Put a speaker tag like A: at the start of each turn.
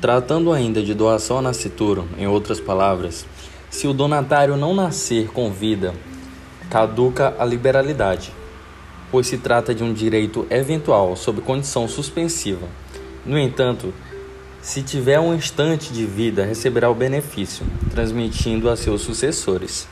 A: Tratando ainda de doação a nascituro, em outras palavras, se o donatário não nascer com vida, caduca a liberalidade, pois se trata de um direito eventual sob condição suspensiva. No entanto, se tiver um instante de vida, receberá o benefício, transmitindo a seus sucessores.